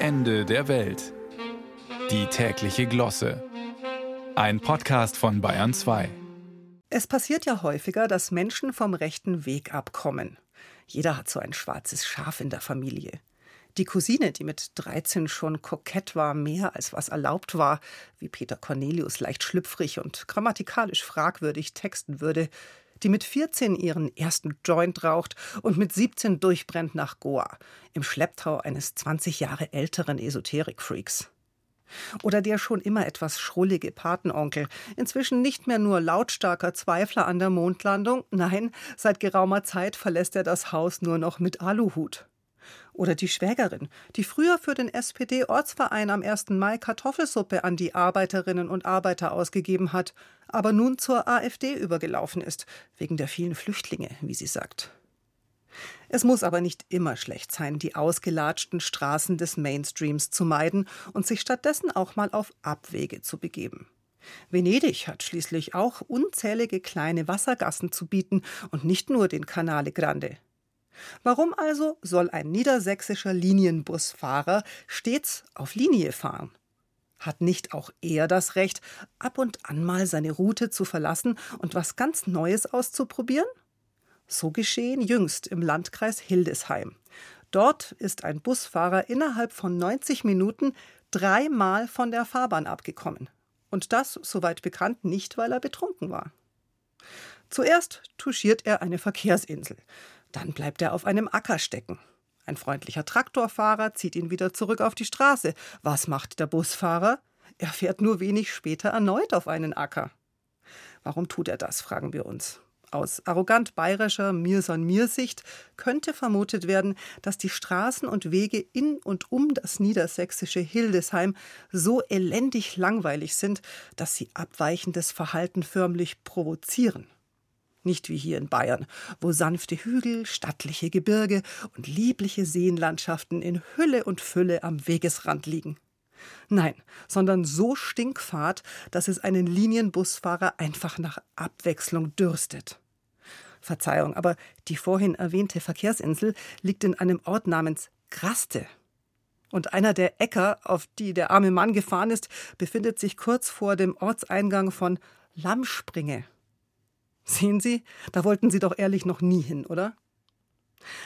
Ende der Welt. Die tägliche Glosse. Ein Podcast von Bayern 2. Es passiert ja häufiger, dass Menschen vom rechten Weg abkommen. Jeder hat so ein schwarzes Schaf in der Familie. Die Cousine, die mit 13 schon kokett war, mehr als was erlaubt war, wie Peter Cornelius leicht schlüpfrig und grammatikalisch fragwürdig texten würde, die mit 14 ihren ersten Joint raucht und mit 17 durchbrennt nach Goa, im Schlepptau eines 20 Jahre älteren Esoterik-Freaks. Oder der schon immer etwas schrullige Patenonkel, inzwischen nicht mehr nur lautstarker Zweifler an der Mondlandung, nein, seit geraumer Zeit verlässt er das Haus nur noch mit Aluhut. Oder die Schwägerin, die früher für den SPD-Ortsverein am 1. Mai Kartoffelsuppe an die Arbeiterinnen und Arbeiter ausgegeben hat, aber nun zur AfD übergelaufen ist, wegen der vielen Flüchtlinge, wie sie sagt. Es muss aber nicht immer schlecht sein, die ausgelatschten Straßen des Mainstreams zu meiden und sich stattdessen auch mal auf Abwege zu begeben. Venedig hat schließlich auch unzählige kleine Wassergassen zu bieten und nicht nur den Canale Grande. Warum also soll ein niedersächsischer Linienbusfahrer stets auf Linie fahren? Hat nicht auch er das Recht, ab und an mal seine Route zu verlassen und was ganz Neues auszuprobieren? So geschehen jüngst im Landkreis Hildesheim. Dort ist ein Busfahrer innerhalb von 90 Minuten dreimal von der Fahrbahn abgekommen. Und das, soweit bekannt, nicht, weil er betrunken war. Zuerst touchiert er eine Verkehrsinsel. Dann bleibt er auf einem Acker stecken. Ein freundlicher Traktorfahrer zieht ihn wieder zurück auf die Straße. Was macht der Busfahrer? Er fährt nur wenig später erneut auf einen Acker. Warum tut er das, fragen wir uns. Aus arrogant bayerischer Mir-son-Mir-Sicht könnte vermutet werden, dass die Straßen und Wege in und um das niedersächsische Hildesheim so elendig langweilig sind, dass sie abweichendes Verhalten förmlich provozieren. Nicht wie hier in Bayern, wo sanfte Hügel, stattliche Gebirge und liebliche Seenlandschaften in Hülle und Fülle am Wegesrand liegen. Nein, sondern so stinkfad, dass es einen Linienbusfahrer einfach nach Abwechslung dürstet. Verzeihung, aber die vorhin erwähnte Verkehrsinsel liegt in einem Ort namens Graste. Und einer der Äcker, auf die der arme Mann gefahren ist, befindet sich kurz vor dem Ortseingang von Lammspringe. Sehen Sie, da wollten Sie doch ehrlich noch nie hin, oder?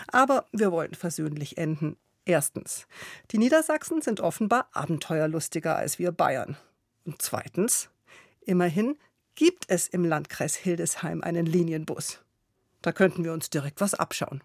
Aber wir wollen versöhnlich enden. Erstens, die Niedersachsen sind offenbar abenteuerlustiger als wir Bayern. Und zweitens, immerhin gibt es im Landkreis Hildesheim einen Linienbus. Da könnten wir uns direkt was abschauen.